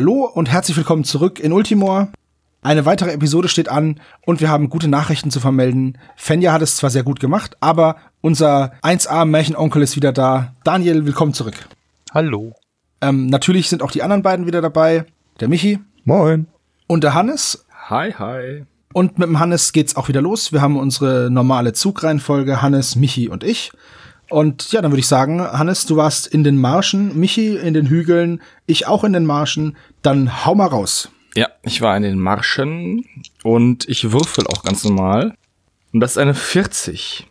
Hallo und herzlich willkommen zurück in Ultimor. Eine weitere Episode steht an und wir haben gute Nachrichten zu vermelden. Fenja hat es zwar sehr gut gemacht, aber unser 1A Märchenonkel ist wieder da. Daniel, willkommen zurück. Hallo. Ähm, natürlich sind auch die anderen beiden wieder dabei. Der Michi. Moin. Und der Hannes. Hi, hi. Und mit dem Hannes geht's auch wieder los. Wir haben unsere normale Zugreihenfolge, Hannes, Michi und ich. Und ja, dann würde ich sagen, Hannes, du warst in den Marschen, Michi in den Hügeln, ich auch in den Marschen. Dann hau mal raus. Ja, ich war in den Marschen und ich würfel auch ganz normal. Und das ist eine 40.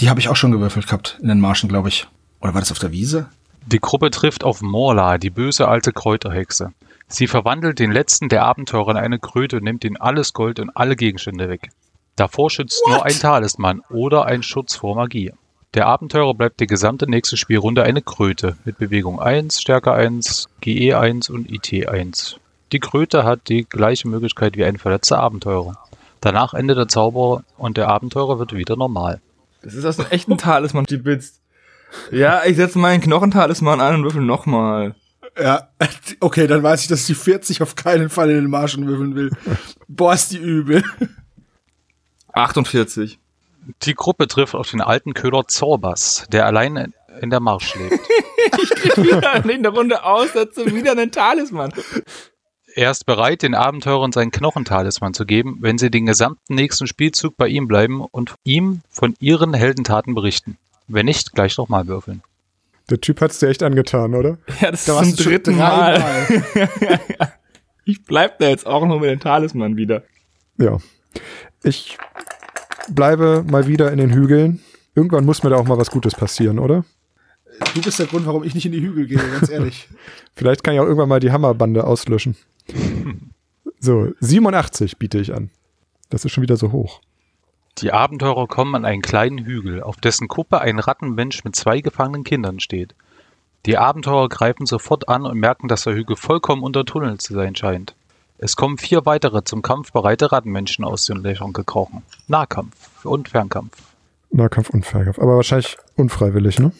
Die habe ich auch schon gewürfelt gehabt in den Marschen, glaube ich. Oder war das auf der Wiese? Die Gruppe trifft auf Morla, die böse alte Kräuterhexe. Sie verwandelt den letzten der Abenteurer in eine Kröte und nimmt ihnen alles Gold und alle Gegenstände weg. Davor schützt What? nur ein Talisman oder ein Schutz vor Magie. Der Abenteurer bleibt die gesamte nächste Spielrunde eine Kröte mit Bewegung 1, Stärke 1, GE 1 und IT 1. Die Kröte hat die gleiche Möglichkeit wie ein verletzter Abenteurer. Danach endet der Zauber und der Abenteurer wird wieder normal. Das ist aus einem echten Talisman, die Bits. Ja, ich setze meinen Knochentalisman an und würfel nochmal. Ja, okay, dann weiß ich, dass ich die 40 auf keinen Fall in den Marschen würfeln will. Boah, ist die übel. 48. Die Gruppe trifft auf den alten Köhler Zorbas, der allein in der Marsch lebt. wieder in der Runde aussetze, wieder einen Talisman. Er ist bereit, den Abenteurern seinen Knochentalisman zu geben, wenn sie den gesamten nächsten Spielzug bei ihm bleiben und ihm von ihren Heldentaten berichten. Wenn nicht, gleich nochmal würfeln. Der Typ hat's dir echt angetan, oder? Ja, das Da ist zum dritten Mal. dreimal. Ich bleib da jetzt auch nur mit dem Talisman wieder. Ja. Ich bleibe mal wieder in den Hügeln. Irgendwann muss mir da auch mal was Gutes passieren, oder? Du bist der Grund, warum ich nicht in die Hügel gehe, ganz ehrlich. Vielleicht kann ich auch irgendwann mal die Hammerbande auslöschen. So, 87 biete ich an. Das ist schon wieder so hoch. Die Abenteurer kommen an einen kleinen Hügel, auf dessen Kuppe ein Rattenmensch mit zwei gefangenen Kindern steht. Die Abenteurer greifen sofort an und merken, dass der Hügel vollkommen untertunnelt zu sein scheint. Es kommen vier weitere zum Kampf bereite Rattenmenschen aus den Löchern gekrochen. Nahkampf und Fernkampf. Nahkampf und Fernkampf. Aber wahrscheinlich unfreiwillig, ne?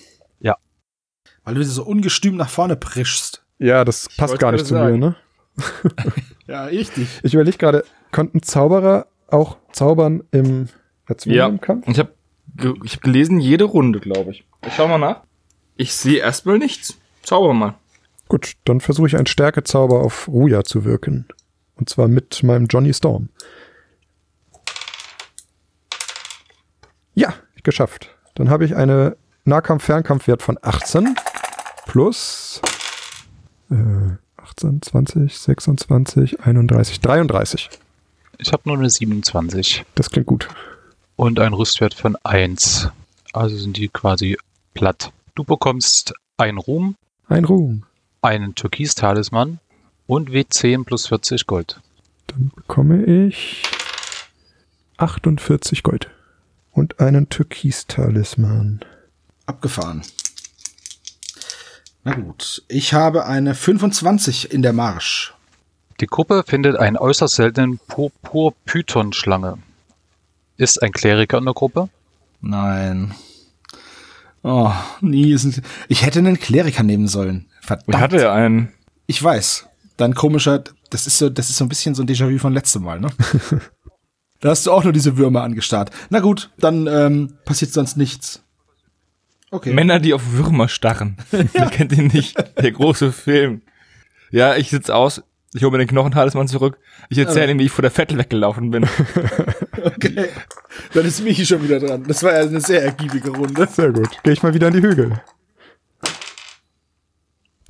Weil du so ungestüm nach vorne prischst. Ja, das passt wollte gar nicht zu mir, ne? Ja, richtig. Ich überlege gerade, konnten Zauberer auch zaubern im erzwungenen Kampf? Ich habe ich hab gelesen, jede Runde, glaube ich. Ich schau mal nach. Ich sehe erstmal nichts. Zauber mal. Gut, dann versuche ich einen Stärkezauber auf Ruja zu wirken. Und zwar mit meinem Johnny Storm. Ja, geschafft. Dann habe ich eine Nahkampf-Fernkampfwert von 18 plus äh, 18, 20, 26, 31, 33. Ich habe nur eine 27 Das klingt gut. und einen Rüstwert von 1. Also sind die quasi platt. Du bekommst einen Ruhm, Ein Ruhm. einen Türkis-Talisman und W10 plus 40 Gold. Dann bekomme ich 48 Gold. Und einen Türkis-Talisman. Abgefahren. Na gut. Ich habe eine 25 in der Marsch. Die Gruppe findet einen äußerst seltenen Purpur-Python-Schlange. Ist ein Kleriker in der Gruppe? Nein. Oh, nie sind. Ich hätte einen Kleriker nehmen sollen. Verdammt. Ich hatte ja einen. Ich weiß. Dein komischer, das ist so, das ist so ein bisschen so ein Déjà-vu von letztem Mal, ne? da hast du auch nur diese Würmer angestarrt. Na gut, dann ähm, passiert sonst nichts. Okay. Männer, die auf Würmer starren. Wer kennt ihn nicht? Der große Film. Ja, ich sitz aus. Ich hole mir den Knochentalisman zurück. Ich erzähle ihm, wie ich vor der Vettel weggelaufen bin. okay. Dann ist Michi schon wieder dran. Das war ja eine sehr ergiebige Runde. Sehr gut. Gehe ich mal wieder in die Hügel.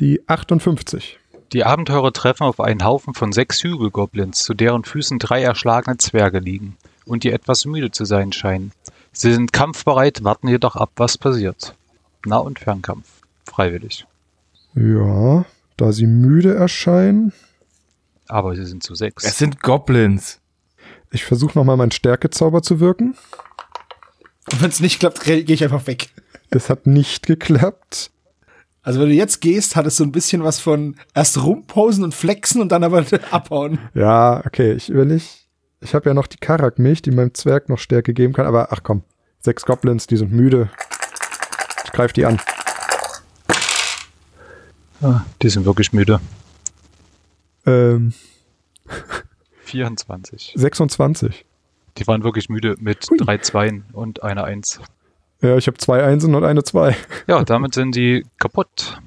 Die 58. Die Abenteurer treffen auf einen Haufen von sechs Hügelgoblins, zu deren Füßen drei erschlagene Zwerge liegen und die etwas müde zu sein scheinen. Sie sind kampfbereit, warten jedoch ab, was passiert. Nah- und Fernkampf. Freiwillig. Ja, da sie müde erscheinen. Aber sie sind zu sechs. Es sind Goblins. Ich versuche nochmal meinen Stärkezauber zu wirken. Und wenn es nicht klappt, gehe ich einfach weg. Das hat nicht geklappt. Also wenn du jetzt gehst, hat es so ein bisschen was von erst rumposen und flexen und dann aber abhauen. Ja, okay, ich überlege. Ich habe ja noch die Karakmilch, die meinem Zwerg noch Stärke geben kann, aber ach komm, sechs Goblins, die sind müde. Ich greife die an. Ah, die sind wirklich müde. Ähm, 24. 26. Die waren wirklich müde mit Hui. drei Zweien und einer Eins. Ja, ich habe zwei Einsen und eine Zwei. Ja, damit sind die kaputt.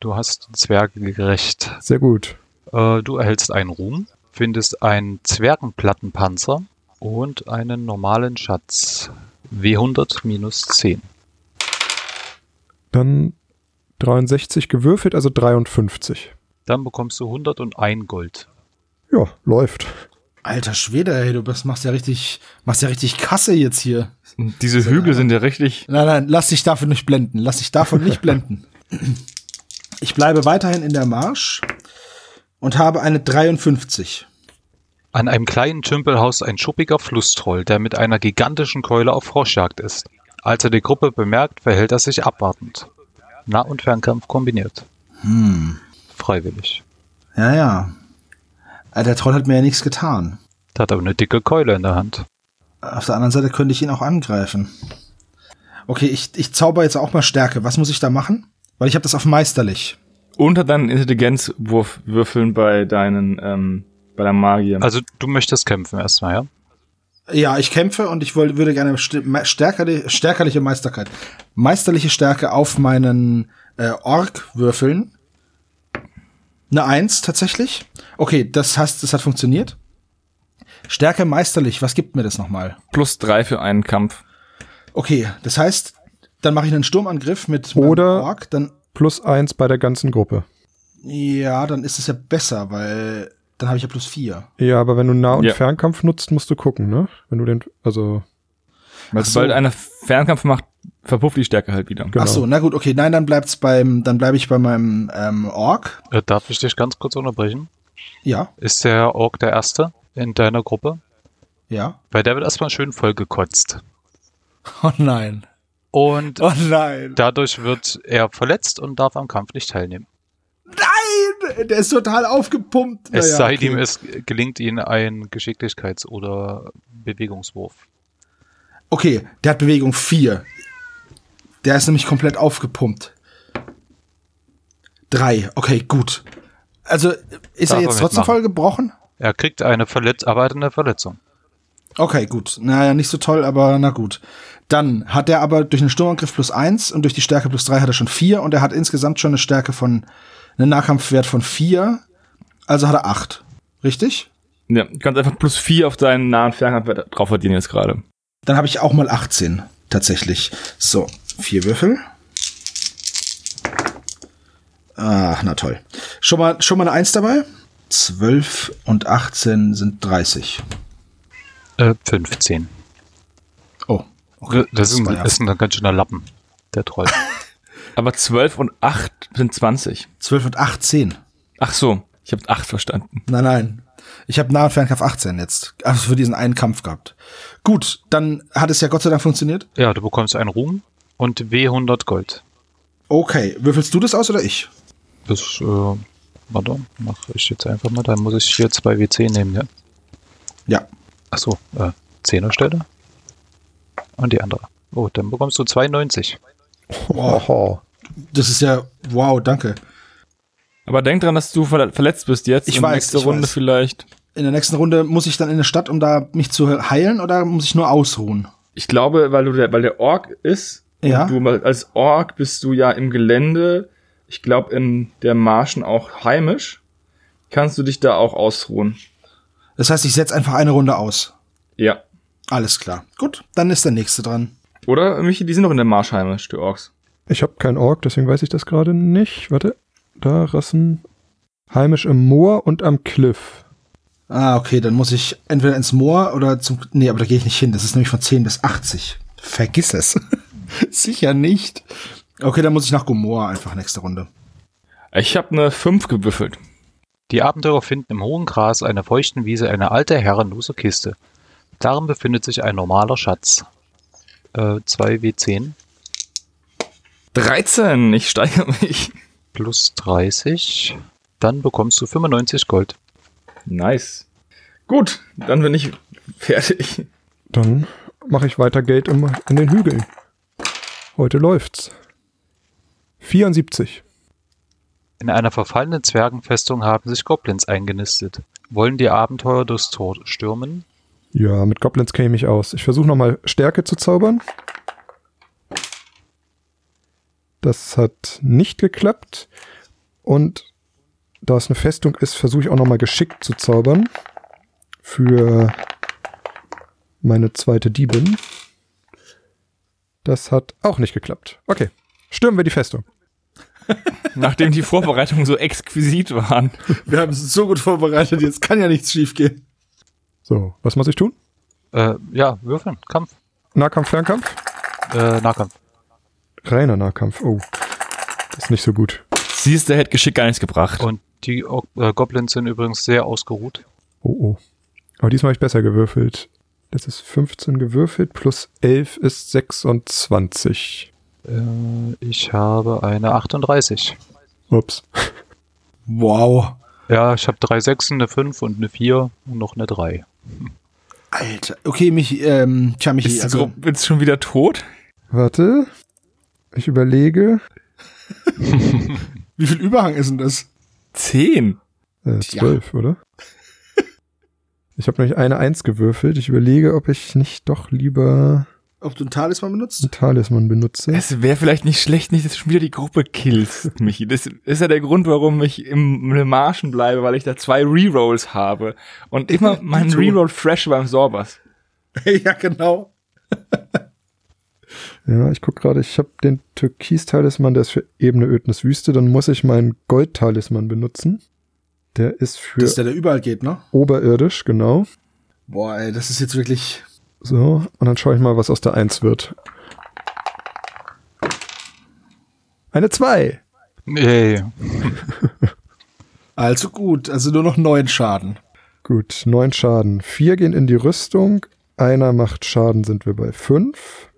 Du hast Zwerge gerecht. Sehr gut. Äh, du erhältst einen Ruhm, findest einen Zwergenplattenpanzer und einen normalen Schatz. W100 minus 10. Dann 63 gewürfelt, also 53. Dann bekommst du 101 Gold. Ja, läuft. Alter Schwede, ey, du bist, machst ja richtig, machst ja richtig Kasse jetzt hier. Diese Hügel sind ja richtig. Nein, nein, lass dich davon nicht blenden. Lass dich davon nicht blenden. Ich bleibe weiterhin in der Marsch und habe eine 53. An einem kleinen Tümpel haust ein schuppiger Flusstroll, der mit einer gigantischen Keule auf Froschjagd ist. Als er die Gruppe bemerkt, verhält er sich abwartend. Nah- und Fernkampf kombiniert. Hm. Freiwillig. Ja, ja. Äh, Der Troll hat mir ja nichts getan. Der hat aber eine dicke Keule in der Hand. Auf der anderen Seite könnte ich ihn auch angreifen. Okay, ich, ich zauber jetzt auch mal Stärke. Was muss ich da machen? Weil ich habe das auf meisterlich. Unter deinen Intelligenzwurf würfeln bei deinen, ähm, bei der Magier. Also du möchtest kämpfen erstmal, ja? Ja, ich kämpfe und ich woll, würde gerne st- me- stärkerli stärkerliche Meisterkeit. Meisterliche Stärke auf meinen äh, Ork würfeln. Eine Eins tatsächlich. Okay, das heißt, das hat funktioniert. Stärke meisterlich, was gibt mir das nochmal? Plus drei für einen Kampf. Okay, das heißt, dann mache ich einen Sturmangriff mit Oder- Ork, dann Plus eins bei der ganzen Gruppe. ja, dann ist es ja besser, weil dann habe ich ja plus vier. Ja, aber wenn du Nah- und Ja. Fernkampf nutzt, musst du gucken, ne? Wenn du den, also, Weil Ach so. sobald einer Fernkampf macht, verpufft die Stärke halt wieder. Genau. Ach so, na gut, okay, nein, dann bleibt's beim, dann bleibe ich bei meinem ähm, Ork. Äh, darf ich dich ganz kurz unterbrechen? Ja, Ist der Ork der Erste in deiner Gruppe? ja. Weil der wird erstmal schön vollgekotzt. Oh nein. Und Oh nein. dadurch wird er verletzt und darf am Kampf nicht teilnehmen. Nein! Der ist total aufgepumpt. Es Naja, sei okay. ihm, es gelingt ihnen ein Geschicklichkeits- oder Bewegungswurf. Okay, der hat Bewegung 4. Der ist nämlich komplett aufgepumpt. Drei. Okay, gut. Also, ist Darf er jetzt trotzdem voll gebrochen? Er kriegt eine Verletz arbeitende Verletzung. Okay, gut. Naja, nicht so toll, aber na gut. Dann hat er aber durch einen Sturmangriff plus eins und durch die Stärke plus drei hat er schon vier und er hat insgesamt schon eine Stärke von, einen Nahkampfwert von vier. Also hat er acht. Richtig? Ja, du kannst einfach plus vier auf deinen nahen Fernkampf drauf verdienen jetzt gerade. Dann habe ich auch mal 18, tatsächlich. So, vier Würfel. Ah, na toll. Schon mal, schon mal eine Eins dabei? 12 und 18 sind 30. Äh, 15. Oh, okay. Das ist ja- ist ein ganz schöner Lappen, der Troll. Aber 12 und 8 sind 20. 12 und 18. Ach so, ich habe 8 verstanden. Nein, nein. Ich habe Nah- und Fernkampf 18 jetzt. Also für diesen einen Kampf gehabt. Gut, dann hat es ja Gott sei Dank funktioniert. ja, du bekommst einen Ruhm und W100 Gold. Okay, würfelst du das aus oder ich? Das, äh, warte, mach ich jetzt einfach mal. Dann muss ich hier zwei W10 nehmen, ja. Ja. Achso, äh, 10er Stelle. Und die andere. Oh, dann bekommst du 92. Oho. Das ist ja, wow, danke. Aber denk dran, dass du verle- verletzt bist jetzt. Ich und weiß, Nächste ich Runde weiß. vielleicht. In der nächsten Runde muss ich dann in der Stadt, um da mich zu heilen oder muss ich nur ausruhen? Ich glaube, weil du der, weil der Ork ist. Ja. Und du mal- als Ork bist du ja im Gelände. Ich glaube, in der Marschen auch heimisch. Kannst du dich da auch ausruhen? Das heißt, ich setze einfach eine Runde aus. Ja. Alles klar. Gut, dann ist der nächste dran. Oder, Michi, die sind noch in der Marsch heimisch, die Orks. Ich habe keinen Ork, deswegen weiß ich das gerade nicht. Warte. Da, Rassen. Heimisch im Moor und am Cliff. Ah, okay, dann muss ich entweder ins Moor oder zum. Nee, aber da gehe ich nicht hin. Das ist nämlich von 10 bis 80. Vergiss es. Sicher nicht. Okay, dann muss ich nach Gomorra einfach nächste Runde. Ich habe eine 5 gewürfelt. Die Abenteurer finden im hohen Gras einer feuchten Wiese eine alte herrenlose Kiste. Darin befindet sich ein normaler Schatz. Äh, 2 W10 13, ich steigere mich. plus 30. Dann bekommst du 95 Gold. Nice. Gut, dann bin ich fertig. Dann mache ich weiter Geld im, in den Hügeln. Heute läuft's. 74. In einer verfallenen Zwergenfestung haben sich Goblins eingenistet. Wollen die Abenteuer durchs Tor stürmen? Ja, mit Goblins kenne ich aus. Ich versuche nochmal Stärke zu zaubern. Das hat nicht geklappt. Und da es eine Festung ist, versuche ich auch nochmal geschickt zu zaubern. Für meine zweite Diebin. Das hat auch nicht geklappt. Okay, stürmen wir die Festung. Nachdem die Vorbereitungen so exquisit waren. Wir haben es so gut vorbereitet, jetzt kann ja nichts schiefgehen. So, was muss ich tun? Äh, ja, würfeln. Kampf. Nahkampf, Fernkampf? Äh, Nahkampf. Reiner Nahkampf. Oh, das ist nicht so gut. Siehst du, hätte Geschick gar nichts gebracht. Und die O- äh, Goblins sind übrigens sehr ausgeruht. Oh, oh. Aber diesmal habe ich besser gewürfelt. Das ist 15 gewürfelt, plus 11 ist 26. Äh, ich habe eine 38. Ups. Wow. Ja, ich habe drei Sechsen, eine 5 und eine 4 und noch eine 3. Alter. Okay, mich, ähm, tja, Michi, Ist also, Gruppe jetzt schon wieder tot? Warte. Ich überlege. wie viel Überhang ist denn das? Zehn. Äh, 12, oder? Ich habe nämlich eine 1 gewürfelt. Ich überlege, ob ich nicht doch lieber Ob du einen Talisman benutzt? einen Talisman benutze. Es wäre vielleicht nicht schlecht, nicht, dass du schon wieder die Gruppe killst, Michi. Das ist ja der Grund, warum ich im, im Marschen bleibe, weil ich da zwei Rerolls habe. Und immer meinen. Reroll fresh beim Sorbers. ja, genau. Ja, ich guck gerade, ich habe den Türkis-Talisman, der ist für Ebene Ödnis Wüste. Dann muss ich meinen Gold-Talisman benutzen. Der ist für Das ist der, der überall geht, ne? oberirdisch, genau. Boah, ey, das ist jetzt wirklich. So, und dann schaue ich mal, was aus der 1 wird. Eine 2. Yay. Also gut, also nur noch neun Schaden. Gut, 9 Schaden. 4 gehen in die Rüstung. Einer macht Schaden, sind wir bei 5.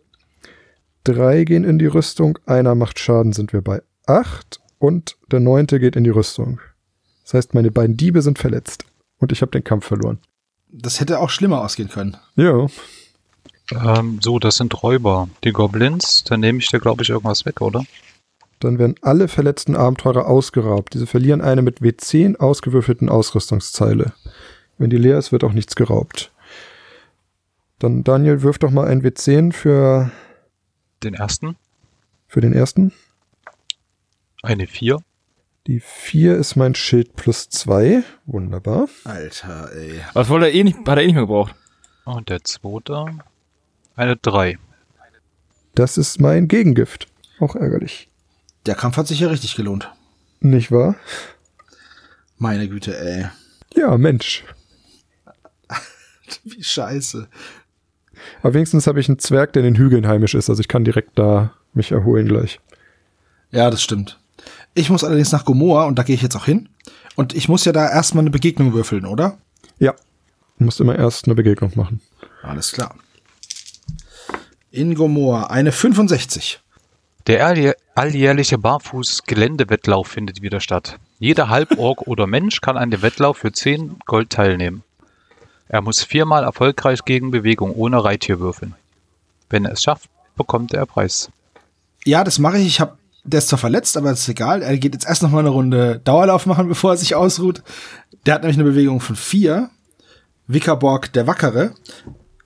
3 gehen in die Rüstung. Einer macht Schaden, sind wir bei 8. Und der neunte geht in die Rüstung. Das heißt, meine beiden Diebe sind verletzt. Und ich habe den Kampf verloren. Das hätte auch schlimmer ausgehen können. Ja, Ähm, so, das sind Räuber. Die Goblins, dann nehme ich dir, glaube ich, irgendwas weg, oder? dann werden alle verletzten Abenteurer ausgeraubt. Diese verlieren eine mit W10 ausgewürfelten Ausrüstungszeile. Wenn die leer ist, wird auch nichts geraubt. Dann Daniel, wirf doch mal ein W10 für, Den ersten, für den ersten. eine 4. Die 4 ist mein Schild plus 2. Wunderbar. Alter, ey. Was wollte er eh nicht, hat er eh nicht mehr gebraucht. Und der zweite, eine 3. Das ist mein Gegengift. Auch ärgerlich. Der Kampf hat sich ja richtig gelohnt. Nicht wahr? Meine Güte, ey. Ja, Mensch. Wie scheiße. Aber wenigstens habe ich einen Zwerg, der in den Hügeln heimisch ist. Also ich kann direkt da mich erholen gleich. Ja, das stimmt. Ich muss allerdings nach Gomorra und da gehe ich jetzt auch hin. Und ich muss ja da erstmal eine Begegnung würfeln, oder? Ja. Du musst immer erst eine Begegnung machen. Alles klar. In Gomorra eine 65. Der alljähr- alljährliche Barfuß-Geländewettlauf findet wieder statt. Jeder Halborg oder Mensch kann an dem Wettlauf für 10 Gold teilnehmen. Er muss viermal erfolgreich gegen Bewegung ohne Reittier würfeln. Wenn er es schafft, bekommt er Preis. Ja, das mache ich. Ich habe, der ist zwar verletzt, aber das ist egal. Er geht jetzt erst noch mal eine Runde Dauerlauf machen, bevor er sich ausruht. Der hat nämlich eine Bewegung von vier. Wickerborg, der Wackere.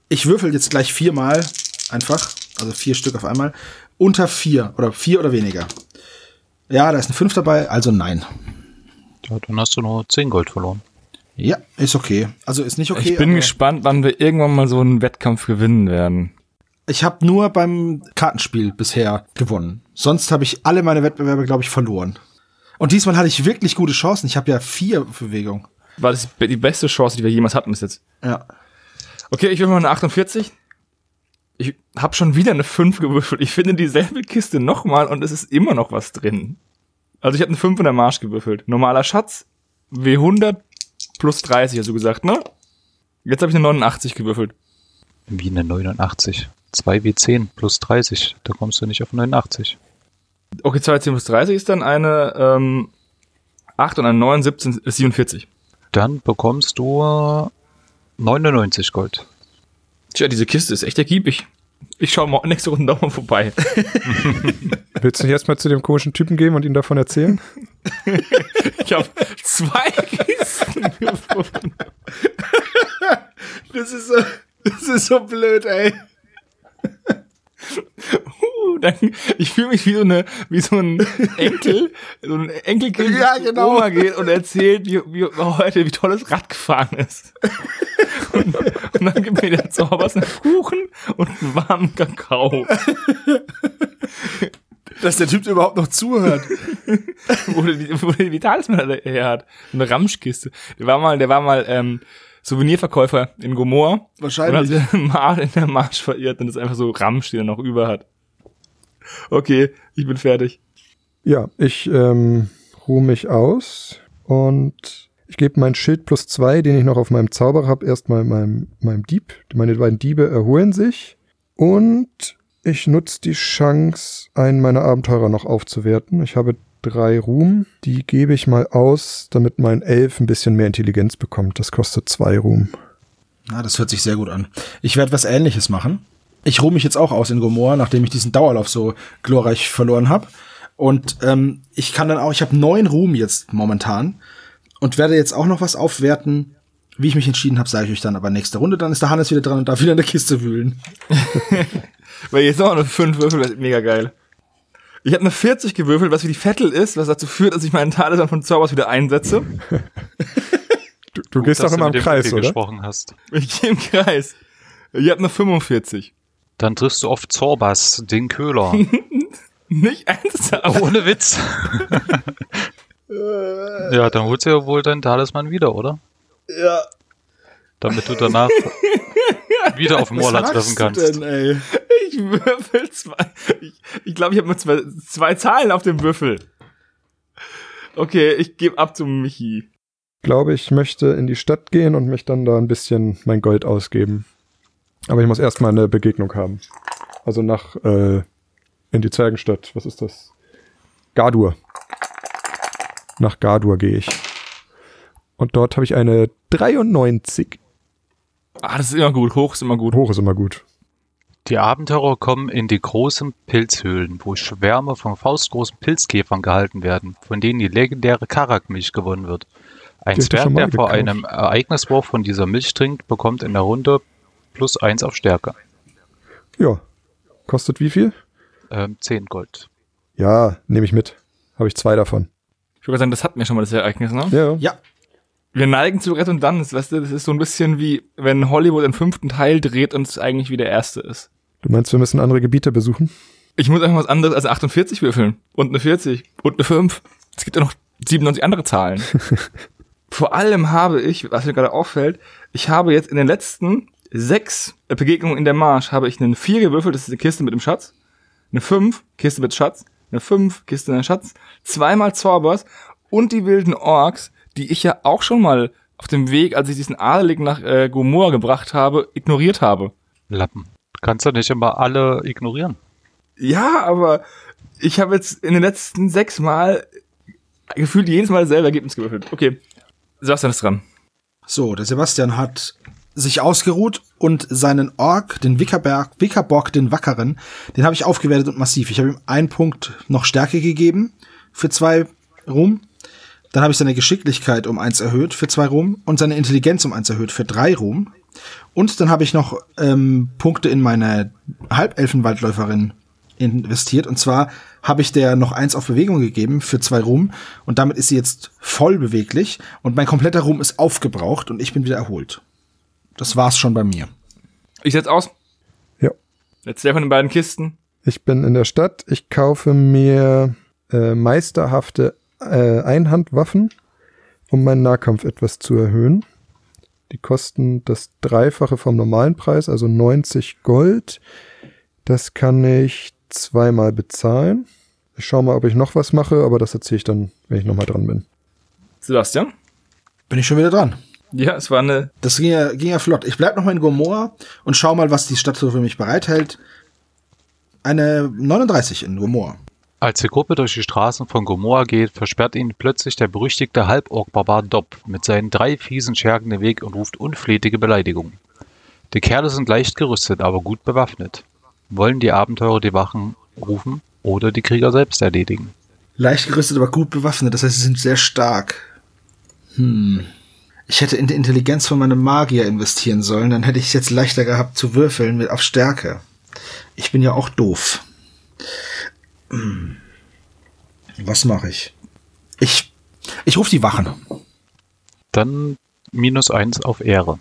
Ich würfel jetzt gleich viermal einfach, also vier Stück auf einmal, unter vier oder vier oder weniger. Ja, da ist ein Fünf dabei, also nein. Ja, dann hast du nur 10 Gold verloren. Ja, ist okay. Also ist nicht okay. ich bin aber gespannt, wann wir irgendwann mal so einen Wettkampf gewinnen werden. Ich habe nur beim Kartenspiel bisher gewonnen. Sonst habe ich alle meine Wettbewerbe, glaube ich, verloren. Und diesmal hatte ich wirklich gute Chancen. Ich habe ja vier Bewegungen. War das die beste Chance, die wir jemals hatten bis jetzt? Ja. Okay, ich will mal eine 48. Ich habe schon wieder eine 5 gewürfelt. Ich finde dieselbe Kiste nochmal und es ist immer noch was drin. Also ich habe eine 5 in der Marsch gewürfelt. Normaler Schatz, W100 plus 30, hast du gesagt, ne? Jetzt habe ich eine 89 gewürfelt. Wie eine 89. 2 W10 plus 30. Da kommst du nicht auf 89. Okay, 2 10 plus 30 ist dann eine ähm, 8 und eine 9, 17 ist 47. Dann bekommst du 99 Gold. Tja, diese Kiste ist echt ergiebig. Ich schaue mal nächste Runde doch mal vorbei. Willst du nicht erstmal zu dem komischen Typen gehen und ihm davon erzählen? Ich habe zwei Kisten gefunden. Das ist so, das ist so blöd, ey. Uh, dann, ich fühle mich wie so, eine, wie so ein Enkel, so ein Enkelkind, Ja, das genau. Oma geht und erzählt, wie, wie heute, wie tolles Rad gefahren ist. Und, und dann gibt mir der Zaubers einen Kuchen und einen warmen Kakao. Dass der Typ überhaupt noch zuhört. wo der, wo der die Talisman her hat. Eine Ramschkiste. Der war mal, der war mal ähm, Souvenirverkäufer in Gomorra. Und hat Wahrscheinlich. sich mal in der Marsch verirrt und ist einfach so Ramsch, den er noch über hat. Okay, ich bin fertig. Ja, ich ähm, ruhe mich aus und ich gebe mein Schild plus zwei, den ich noch auf meinem Zauberer habe, erstmal meinem, meinem Dieb. Meine beiden Diebe erholen sich und ich nutze die Chance, einen meiner Abenteurer noch aufzuwerten. Ich habe drei Ruhm, die gebe ich mal aus, damit mein Elf ein bisschen mehr Intelligenz bekommt. Das kostet zwei Ruhm. Ah, das hört sich sehr gut an. Ich werde was ähnliches machen. Ich ruhe mich jetzt auch aus in Gomorra, nachdem ich diesen Dauerlauf so glorreich verloren habe. Und ähm, ich kann dann auch, ich habe neun Ruhm jetzt momentan und werde jetzt auch noch was aufwerten. Wie ich mich entschieden habe, sage ich euch dann aber nächste Runde. Dann ist der Hannes wieder dran und darf wieder in der Kiste wühlen. Weil jetzt noch eine 5 Würfel, das ist mega geil. Ich habe eine 40 gewürfelt, was wie die Vettel ist, was dazu führt, dass ich meinen Talisman von Zaubers wieder einsetze. Du, du Gut, gehst doch immer im Kreis, Onkel oder? gesprochen hast. Ich gehe im Kreis. Ich habe eine 45. Dann triffst du auf Zorbas, den Köhler. Nicht ernsthaft. Ohne Witz. ja, dann holst du ja wohl deinen Talisman wieder, oder? Ja. Damit du danach wieder auf Morla treffen kannst. Denn, würfel zwei. Ich glaube, ich, glaub, ich habe nur zwei, zwei Zahlen auf dem Würfel. Okay, ich gebe ab zu Michi. Ich glaube, ich möchte in die Stadt gehen und mich dann da ein bisschen mein Gold ausgeben. Aber ich muss erstmal eine Begegnung haben. Also nach äh, in die Zwergenstadt. Was ist das? Gardur. Nach Gardur gehe ich. Und dort habe ich eine 93. Ah, das ist immer gut. Hoch ist immer gut. Hoch ist immer gut. Die Abenteurer kommen in die großen Pilzhöhlen, wo Schwärme von faustgroßen Pilzkäfern gehalten werden, von denen die legendäre Karakmilch gewonnen wird. Ein Die Zwerg, der vor gekauft. einem Ereigniswurf von dieser Milch trinkt, bekommt in der Runde plus eins auf Stärke. Ja. Kostet wie viel? Ähm, 10 Gold. Ja, nehme ich mit. Habe ich zwei davon. Ich würde sagen, das hatten wir schon mal, das Ereignis, ne? Ja. Ja. Wir neigen zu Redundanz, weißt du, das ist so ein bisschen wie, wenn Hollywood den fünften Teil dreht und es eigentlich wie der erste ist. Du meinst, wir müssen andere Gebiete besuchen? Ich muss einfach was anderes als 48 würfeln. Und eine 40. Und eine 5. Es gibt ja noch 97 andere Zahlen. Vor allem habe ich, was mir gerade auffällt, ich habe jetzt in den letzten sechs Begegnungen in der Marsch, habe ich einen 4 gewürfelt, das ist eine Kiste mit dem Schatz. Eine 5, Kiste mit Schatz. Eine 5, Kiste mit dem Schatz. Zweimal Zaubers und die wilden Orks, die ich ja auch schon mal auf dem Weg, als ich diesen Adeligen nach äh, Gomorra gebracht habe, ignoriert habe. Lappen. Du kannst ja nicht immer alle ignorieren. Ja, aber ich habe jetzt in den letzten sechs Mal gefühlt jedes Mal dasselbe Ergebnis gewürfelt. Okay, Sebastian ist dran. So, der Sebastian hat sich ausgeruht und seinen Ork, den Wickerberg, Wickerbock, den Wackeren, den habe ich aufgewertet und massiv. Ich habe ihm einen Punkt noch Stärke gegeben für zwei Ruhm. Dann habe ich seine Geschicklichkeit um eins erhöht für zwei Ruhm und seine Intelligenz um eins erhöht für drei Ruhm. Und dann habe ich noch ähm, Punkte in meine Halbelfenwaldläuferin investiert. Und zwar habe ich der noch eins auf Bewegung gegeben für zwei Ruhm. Und damit ist sie jetzt voll beweglich. Und mein kompletter Ruhm ist aufgebraucht und ich bin wieder erholt. Das war's schon bei mir. Ich setz aus. Ja. Jetzt der von den beiden Kisten. Ich bin in der Stadt. Ich kaufe mir äh, meisterhafte äh, Einhandwaffen, um meinen Nahkampf etwas zu erhöhen. Die kosten das Dreifache vom normalen Preis, also 90 Gold. Das kann ich zweimal bezahlen. Ich schaue mal, ob ich noch was mache, aber das erzähle ich dann, wenn ich nochmal dran bin. Sebastian? Bin ich schon wieder dran. Ja, es war eine. Das ging ja, ging ja flott. Ich bleib noch mal in Gomorra und schau mal, was die Stadt so für mich bereithält. Eine 39 in Gomorra. Als die Gruppe durch die Straßen von Gomorra geht, versperrt ihnen plötzlich der berüchtigte Halborg-Barbar Dopp mit seinen drei fiesen Schergen den Weg und ruft unflätige Beleidigungen. Die Kerle sind leicht gerüstet, aber gut bewaffnet. Wollen die Abenteurer die Wachen rufen oder die Krieger selbst erledigen? Leicht gerüstet, aber gut bewaffnet. Das heißt, sie sind sehr stark. Hm. Ich hätte in die Intelligenz von meinem Magier investieren sollen, dann hätte ich es jetzt leichter gehabt zu würfeln mit auf Stärke. Ich bin ja auch doof. Was mache ich? Ich ich rufe die Wachen. Dann minus eins auf Ehre.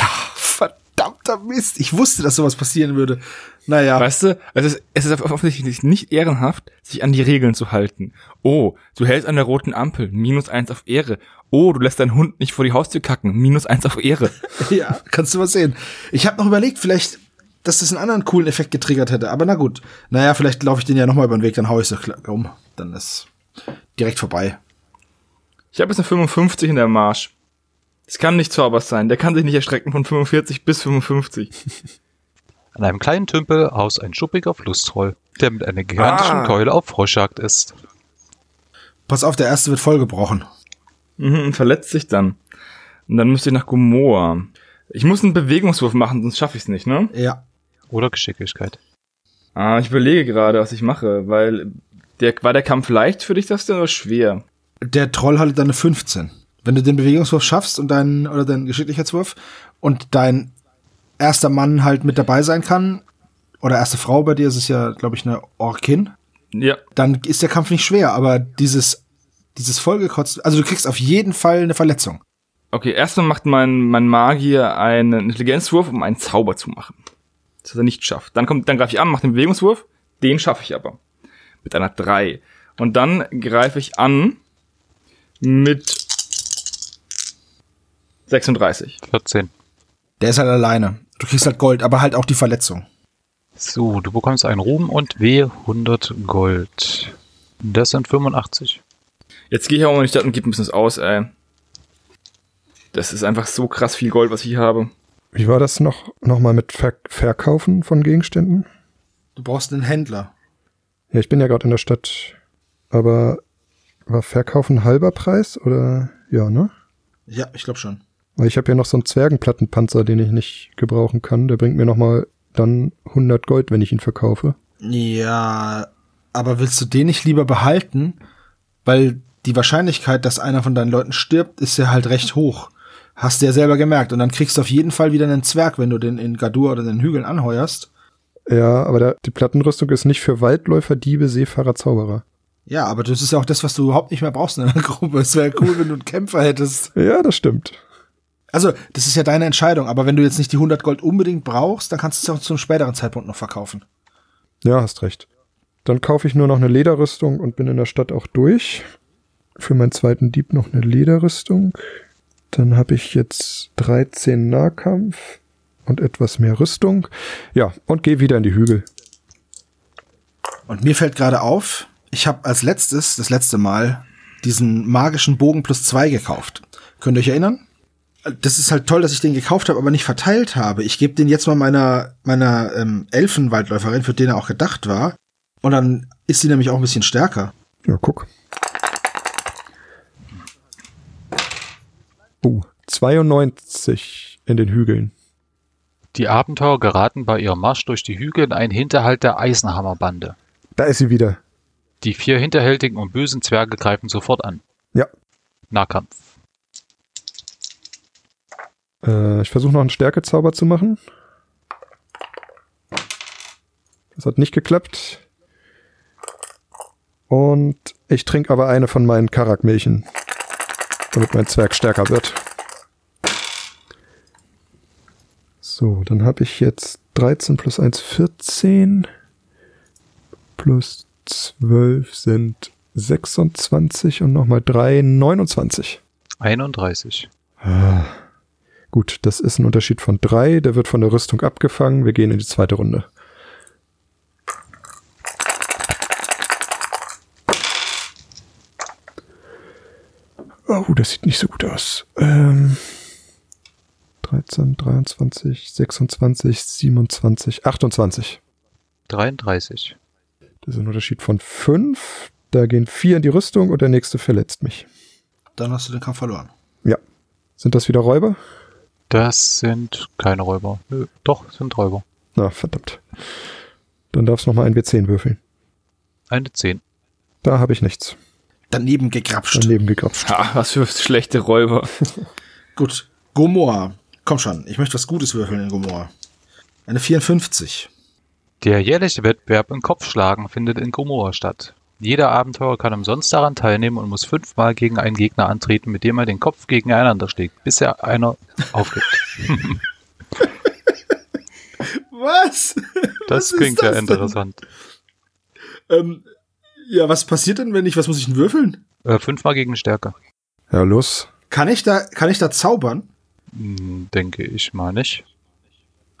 Ah, Verdammter Mist. Ich wusste, dass sowas passieren würde. Naja. Weißt du, also es, es ist offensichtlich nicht ehrenhaft, sich an die Regeln zu halten. Oh, du hältst an der roten Ampel, minus eins auf Ehre. Oh, du lässt deinen Hund nicht vor die Haustür kacken, minus eins auf Ehre. ja, kannst du mal sehen. Ich habe noch überlegt, vielleicht, dass das einen anderen coolen Effekt getriggert hätte. Aber na gut. Naja, vielleicht laufe ich den ja nochmal über den Weg, dann hau ich so um. Dann ist direkt vorbei. Ich habe jetzt eine 55 in der Marsch. Das kann nicht Zaubers sein. Der kann sich nicht erstrecken von 45 bis 55. An einem kleinen Tümpel haust ein schuppiger Flusstroll, der mit einer gigantischen Ah. Keule auf Froschjagd ist. Pass auf, der erste wird vollgebrochen. Mhm, und verletzt sich dann. Und dann müsste ich nach Gomoa. Ich muss einen Bewegungswurf machen, sonst schaffe ich es nicht, ne? Ja. Oder Geschicklichkeit. Ah, ich überlege gerade, was ich mache, weil der, war der Kampf leicht für dich, das denn, oder schwer? Der Troll hat dann eine 15. Wenn du den Bewegungswurf schaffst und deinen, oder deinen Geschicklichkeitswurf und dein erster Mann halt mit dabei sein kann, oder erste Frau bei dir, ist es ja, glaube ich, eine Orkin, Ja. dann ist der Kampf nicht schwer, aber dieses, dieses vollgekotzt, also du kriegst auf jeden Fall eine Verletzung. Okay, erstmal macht mein, mein Magier einen Intelligenzwurf, um einen Zauber zu machen. Das er nicht schafft. Dann kommt, dann greife ich an, mache den Bewegungswurf. Den schaffe ich aber. Mit einer 3. Und dann greife ich an mit 36. 14. Der ist halt alleine. Du kriegst halt Gold, aber halt auch die Verletzung. So, du bekommst einen Ruhm und W100 Gold. Das sind 85. Jetzt gehe ich auch mal in die Stadt und gebe ein bisschen was aus, ey. Das ist einfach so krass viel Gold, was ich hier habe. Wie war das noch, noch mal mit Ver Verkaufen von Gegenständen? Du brauchst einen Händler. Ja, ich bin ja gerade in der Stadt. Aber war Verkaufen halber Preis oder ja, ne? Ja, ich glaube schon. Weil ich habe ja noch so einen Zwergenplattenpanzer, den ich nicht gebrauchen kann. Der bringt mir noch mal dann 100 Gold, wenn ich ihn verkaufe. Ja, aber willst du den nicht lieber behalten? Weil die Wahrscheinlichkeit, dass einer von deinen Leuten stirbt, ist ja halt recht hoch. Hast du ja selber gemerkt. Und dann kriegst du auf jeden Fall wieder einen Zwerg, wenn du den in Gadur oder den Hügeln anheuerst. Ja, aber der, die Plattenrüstung ist nicht für Waldläufer, Diebe, Seefahrer, Zauberer. Ja, aber das ist ja auch das, was du überhaupt nicht mehr brauchst in einer Gruppe. Es wäre cool, wenn du einen Kämpfer hättest. Ja, das stimmt. Also, das ist ja deine Entscheidung. Aber wenn du jetzt nicht die 100 Gold unbedingt brauchst, dann kannst du es auch zum späteren Zeitpunkt noch verkaufen. Ja, hast recht. Dann kaufe ich nur noch eine Lederrüstung und bin in der Stadt auch durch. Für meinen zweiten Dieb noch eine Lederrüstung. Dann habe ich jetzt 13 Nahkampf und etwas mehr Rüstung. Ja, und gehe wieder in die Hügel. Und mir fällt gerade auf, ich habe als letztes, das letzte Mal, diesen magischen Bogen plus zwei gekauft. Könnt ihr euch erinnern? Das ist halt toll, dass ich den gekauft habe, aber nicht verteilt habe. Ich gebe den jetzt mal meiner, meiner ähm, Elfenwaldläuferin, für den er auch gedacht war. Und dann ist sie nämlich auch ein bisschen stärker. Ja, guck. Uh, 92 in den Hügeln. Die Abenteurer geraten bei ihrem Marsch durch die Hügel in einen Hinterhalt der Eisenhammerbande. Da ist sie wieder. Die vier hinterhältigen und bösen Zwerge greifen sofort an. Ja. Nahkampf. Äh, ich versuche noch einen Stärkezauber zu machen. Das hat nicht geklappt. Und ich trinke aber eine von meinen Karakmilchen, damit mein Zwerg stärker wird. So, dann habe ich jetzt 13 plus 1, 14. Plus 12 sind 26 und nochmal 3, 29. 31. Ah, gut, das ist ein Unterschied von drei. Der wird von der Rüstung abgefangen. Wir gehen in die zweite Runde. Oh, das sieht nicht so gut aus. Ähm, 13, 23, 26, 27, 28. 33. Das ist ein Unterschied von fünf. Da gehen vier in die Rüstung und der nächste verletzt mich. Dann hast du den Kampf verloren. Ja. Sind das wieder Räuber? Das sind keine Räuber. Nö, doch, sind Räuber. Na, verdammt. Dann darfst du nochmal ein W10 würfeln. Eine 10. Da habe ich nichts. Daneben gegrapscht. Daneben gegrapscht. Ha, was für schlechte Räuber. Gut. Gomorra. Komm schon, ich möchte was Gutes würfeln in Gomorra. Eine 54. Der jährliche Wettbewerb im Kopfschlagen findet in Gomorra statt. Jeder Abenteurer kann umsonst daran teilnehmen und muss fünfmal gegen einen Gegner antreten, mit dem er den Kopf gegeneinander schlägt, bis er einer aufgibt. Was? Das ist klingt ja das denn? interessant. Ähm, ja, was passiert denn, wenn ich, was muss ich denn würfeln? Äh, fünfmal gegen Stärke. Ja, los. Kann ich da, kann ich da zaubern? Hm, denke ich mal nicht.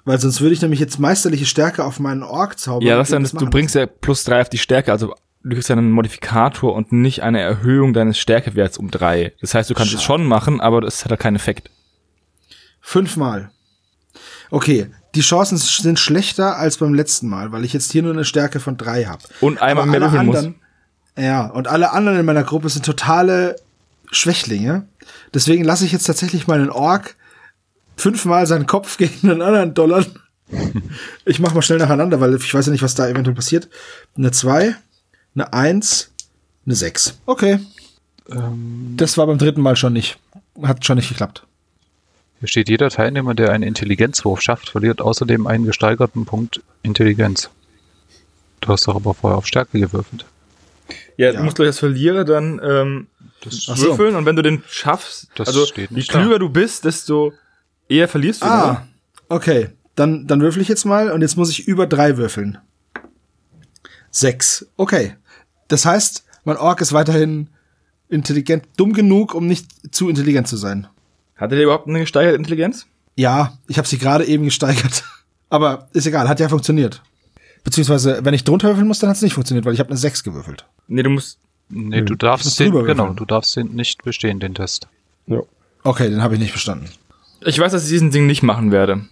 Weil sonst würde ich nämlich jetzt meisterliche Stärke auf meinen Ork zaubern. Ja, das dann, das du bringst ja plus drei auf die Stärke, also du kriegst ja einen Modifikator und nicht eine Erhöhung deines Stärkewerts um drei. Das heißt, du kannst es Schade. schon machen, aber das hat ja keinen Effekt. Fünfmal. Okay, die Chancen sind schlechter als beim letzten Mal, weil ich jetzt hier nur eine Stärke von drei habe. Und einmal mehr würfeln muss. Ja, und alle anderen in meiner Gruppe sind totale Schwächlinge. Deswegen lasse ich jetzt tatsächlich meinen Ork fünfmal seinen Kopf gegen einen anderen dollern. Ich mach mal schnell nacheinander, weil ich weiß ja nicht, was da eventuell passiert. Eine zwei, eine eins, eine sechs. Okay. Ähm, Das war beim dritten Mal schon nicht. Hat schon nicht geklappt. Hier steht, jeder Teilnehmer, der einen Intelligenzwurf schafft, verliert außerdem einen gesteigerten Punkt Intelligenz. Du hast doch aber vorher auf Stärke gewürfelt. Ja, Ja. du musst gleich als Verlierer dann ähm, Das, Ach so. würfeln und wenn du den schaffst, Das also steht je klüger du bist, desto eher verlierst du. Ah, oder? okay. Dann, dann würfel ich jetzt mal und jetzt muss ich über drei würfeln. Sechs. Okay. Das heißt, mein Ork ist weiterhin intelligent, dumm genug, um nicht zu intelligent zu sein. Hatte der überhaupt eine gesteigerte Intelligenz? Ja, ich habe sie gerade eben gesteigert. Aber ist egal, hat ja funktioniert. Beziehungsweise, wenn ich drunter würfeln muss, dann hat es nicht funktioniert, weil ich habe eine Sechs gewürfelt. Nee, du musst. nee, du darfst den, genau, du darfst den nicht bestehen, den Test. Ja. Okay, den habe ich nicht bestanden. Ich weiß, dass ich diesen Ding nicht machen werde.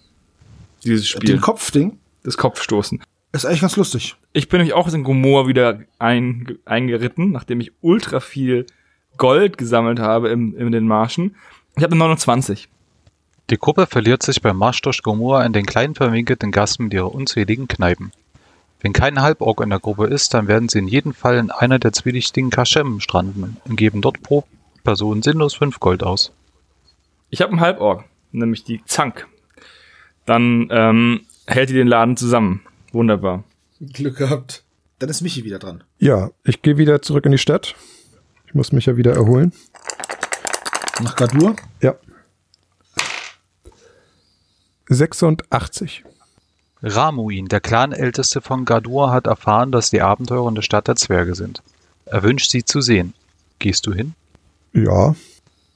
Dieses Spiel. Den Kopfding das Kopfstoßen. ist eigentlich ganz lustig. Ich bin nämlich auch in Gomorra wieder ein, eingeritten, nachdem ich ultra viel Gold gesammelt habe im, in den Marschen. Ich habe eine 29. Die Gruppe verliert sich beim Marsch durch Gomorra in den kleinen verwinkelten Gassen mit ihrer unzähligen Kneipen. Wenn kein Halborg in der Gruppe ist, dann werden sie in jedem Fall in einer der zwielichtigen Kaschemmen stranden und geben dort pro Person sinnlos fünf Gold aus. Ich habe einen Halborg, nämlich die Zank. Dann ähm, hält die den Laden zusammen. Wunderbar. Glück gehabt. Dann ist Michi wieder dran. Ja, ich gehe wieder zurück in die Stadt. Ich muss mich ja wieder erholen. Nach Gadur. Ja. 86. Ramuin, der Clanälteste von Gadur, hat erfahren, dass die Abenteurer in der Stadt der Zwerge sind. Er wünscht sie zu sehen. Gehst du hin? Ja.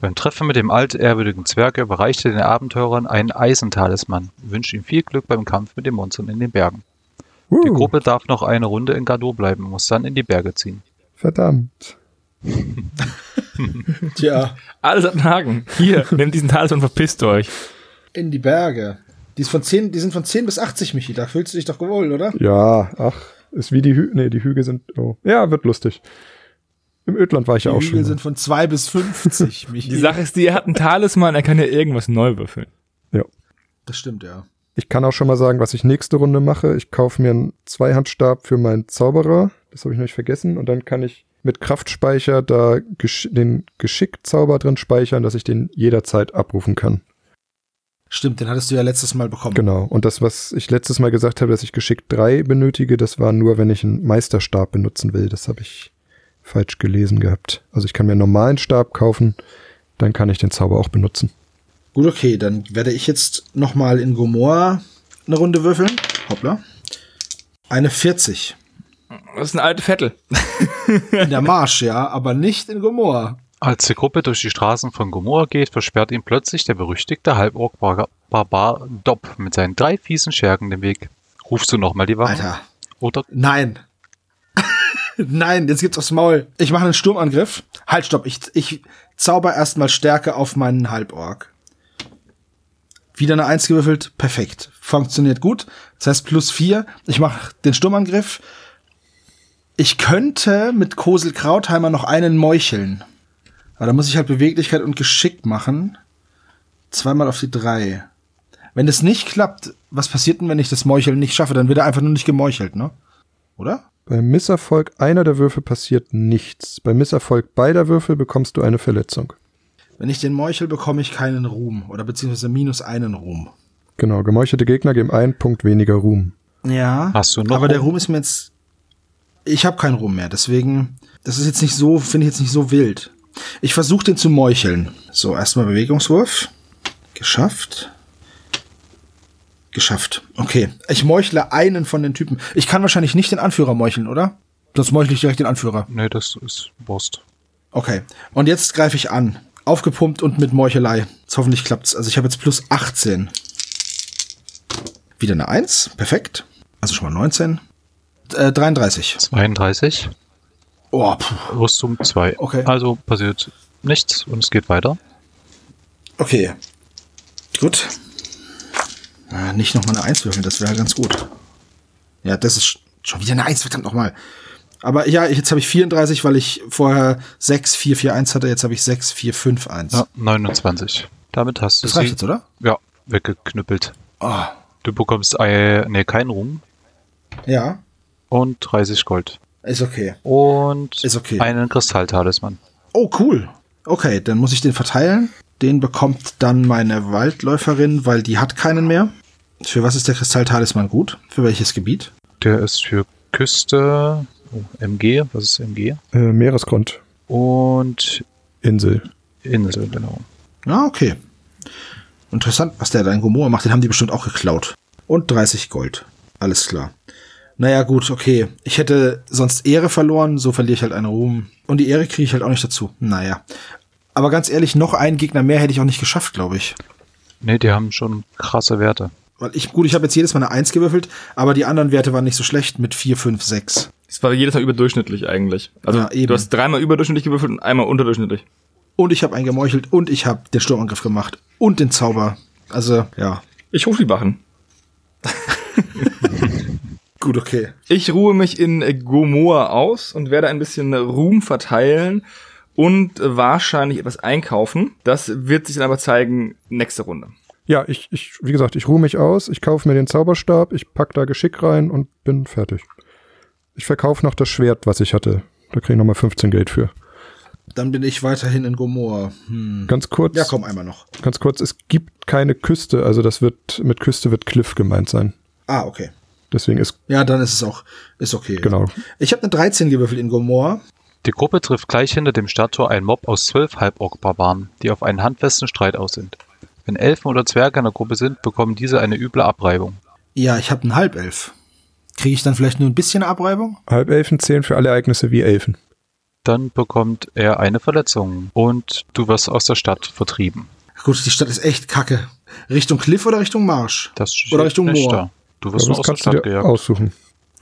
Beim Treffen mit dem altehrwürdigen Zwerg überreicht er den Abenteurern einen Eisentalisman, wünscht ihm viel Glück beim Kampf mit den Monstern in den Bergen. Die Uh, Gruppe darf noch eine Runde in Gadur bleiben und muss dann in die Berge ziehen. verdammt. Tja, Alles hat einen Haken. Hier, nehmt diesen Talisman und verpisst euch. in die Berge. Die, ist von 10, die sind von 10 bis 80, Michi. Da fühlst du dich doch wohl, oder? Ja, ach, ist wie die Hügel. Nee, die Hügel sind. Oh. Ja, wird lustig. Im Ödland war ich Die ja auch Hügel schon. sind von 2 bis 50, Michi. Die Sache ist die, er hat einen Talisman, er kann ja irgendwas neu würfeln. Ja. Das stimmt, ja. Ich kann auch schon mal sagen, was ich nächste Runde mache. Ich kaufe mir einen Zweihandstab für meinen Zauberer. Das habe ich noch nicht vergessen. Und dann kann ich mit Kraftspeicher da gesch den Geschickzauber drin speichern, dass ich den jederzeit abrufen kann. Stimmt, den hattest du ja letztes Mal bekommen. Genau. Und das, was ich letztes Mal gesagt habe, dass ich Geschick 3 benötige, das war nur, wenn ich einen Meisterstab benutzen will. Das habe ich falsch gelesen gehabt. Also ich kann mir einen normalen Stab kaufen, dann kann ich den Zauber auch benutzen. Gut, okay, dann werde ich jetzt noch mal in Gomorra eine Runde würfeln. Hoppla. Eine 40. Das ist ein alter Vettel. In der Marsch, ja, aber nicht in Gomorra. Als die Gruppe durch die Straßen von Gomorra geht, versperrt ihm plötzlich der berüchtigte Halborg-Barbar Dopp mit seinen drei fiesen Schergen den Weg. Rufst du nochmal die Wache? Alter. Oder Nein. Nein, jetzt gibt's aufs Maul. Ich mache einen Sturmangriff. Halt, stopp. Ich, ich zauber erstmal Stärke auf meinen Halborg. Wieder eine Eins gewürfelt. Perfekt. Funktioniert gut. Das heißt plus vier. Ich mache den Sturmangriff. Ich könnte mit Kosel Krautheimer noch einen meucheln. Aber da muss ich halt Beweglichkeit und Geschick machen. Zweimal auf die drei. Wenn das nicht klappt, was passiert denn, wenn ich das Meucheln nicht schaffe? Dann wird er einfach nur nicht gemeuchelt, ne? Oder? Beim Misserfolg einer der Würfel passiert nichts. Beim Misserfolg beider Würfel bekommst du eine Verletzung. Wenn ich den meuchel, bekomme ich keinen Ruhm. Oder beziehungsweise minus einen Ruhm. Genau, gemeuchelte Gegner geben einen Punkt weniger Ruhm. Ja. Hast du noch Aber der Ruhm? Ruhm ist mir jetzt. Ich habe keinen Ruhm mehr, deswegen. Das ist jetzt nicht so, finde ich jetzt nicht so wild. Ich versuche den zu meucheln. So, erstmal Bewegungswurf. Geschafft. Geschafft. Okay. Ich meuchle einen von den Typen. Ich kann wahrscheinlich nicht den Anführer meucheln, oder? Sonst meuchle ich direkt den Anführer. Nee, das ist Wurst. Okay. Und jetzt greife ich an. Aufgepumpt und mit Meuchelei. Jetzt hoffentlich klappt's. Also ich habe jetzt plus 18. Wieder eine 1. Perfekt. Also schon mal 19. Äh, 33. 32, Oh, puh. Rüstung 2. Okay. Also passiert nichts und es geht weiter. Okay. Gut. Ah, nicht noch mal eine 1 würfeln, das wäre ganz gut. Ja, das ist sch- schon wieder eine 1, verdammt nochmal. Aber ja, jetzt habe ich 34, weil ich vorher 6, 4, 4, 1 hatte. Jetzt habe ich 6, 4, 5, 1. Ja, 29. Damit hast du das reicht sie jetzt, oder? ja, weggeknüppelt. Oh, Du bekommst äh, nee, keinen Ruhm ja, und 30 Gold. ist okay. Und Ist okay. einen Kristalltalisman. Oh, cool. Okay, dann muss ich den verteilen. Den bekommt dann meine Waldläuferin, weil die hat keinen mehr. Für was ist der Kristalltalisman gut? Für welches Gebiet? Der ist für Küste, oh, MG, was ist MG? Äh, Meeresgrund, Und Insel. Insel, genau. Ah, okay. Interessant, was der da in Gomorra macht. Den haben die bestimmt auch geklaut. Und 30 Gold. Alles klar. Naja, gut, okay. Ich hätte sonst Ehre verloren, so verliere ich halt einen Ruhm. Und die Ehre kriege ich halt auch nicht dazu. Naja. Aber ganz ehrlich, noch einen Gegner mehr hätte ich auch nicht geschafft, glaube ich. Nee, die haben schon krasse Werte. Weil ich, gut, ich habe jetzt jedes Mal eine 1 gewürfelt, aber die anderen Werte waren nicht so schlecht mit 4, 5, 6. Es war jedes Mal überdurchschnittlich eigentlich. Also Ja, eben. du hast dreimal überdurchschnittlich gewürfelt und einmal unterdurchschnittlich. Und ich habe einen gemeuchelt und ich habe den Sturmangriff gemacht. Und den Zauber. Also, ja. Ich rufe die Wachen. Gut, okay. Ich ruhe mich in Gomoa aus und werde ein bisschen Ruhm verteilen und wahrscheinlich etwas einkaufen. Das wird sich dann aber zeigen nächste Runde. Ja, ich, ich, wie gesagt, ich ruhe mich aus, ich kaufe mir den Zauberstab, ich pack da Geschick rein und bin fertig. Ich verkaufe noch das Schwert, was ich hatte. Da kriege ich nochmal 15 Geld für. Dann bin ich weiterhin in Gomorra. Hm. Ganz kurz, Ja, komm, einmal noch. ganz kurz, es gibt keine Küste, also das wird, mit Küste wird Cliff gemeint sein. Ah, okay. Deswegen ist, Ja, dann ist es auch, ist okay. genau. Ich habe eine 13 gewürfelt in Gomorra. Die Gruppe trifft gleich hinter dem Stadttor einen Mob aus zwölf Halborg-Barbaren, die auf einen handfesten Streit aus sind. Wenn Elfen oder Zwerge in der Gruppe sind, bekommen diese eine üble Abreibung. Ja, ich habe einen Halbelf. Kriege ich dann vielleicht nur ein bisschen Abreibung? Halbelfen zählen für alle Ereignisse wie Elfen. Dann bekommt er eine Verletzung und du wirst aus der Stadt vertrieben. Gut, die Stadt ist echt kacke. Richtung Cliff oder Richtung Marsch? Das Oder Richtung Moor. da. Du wirst nur das aus der kannst du Stadt dir gejagt. aussuchen.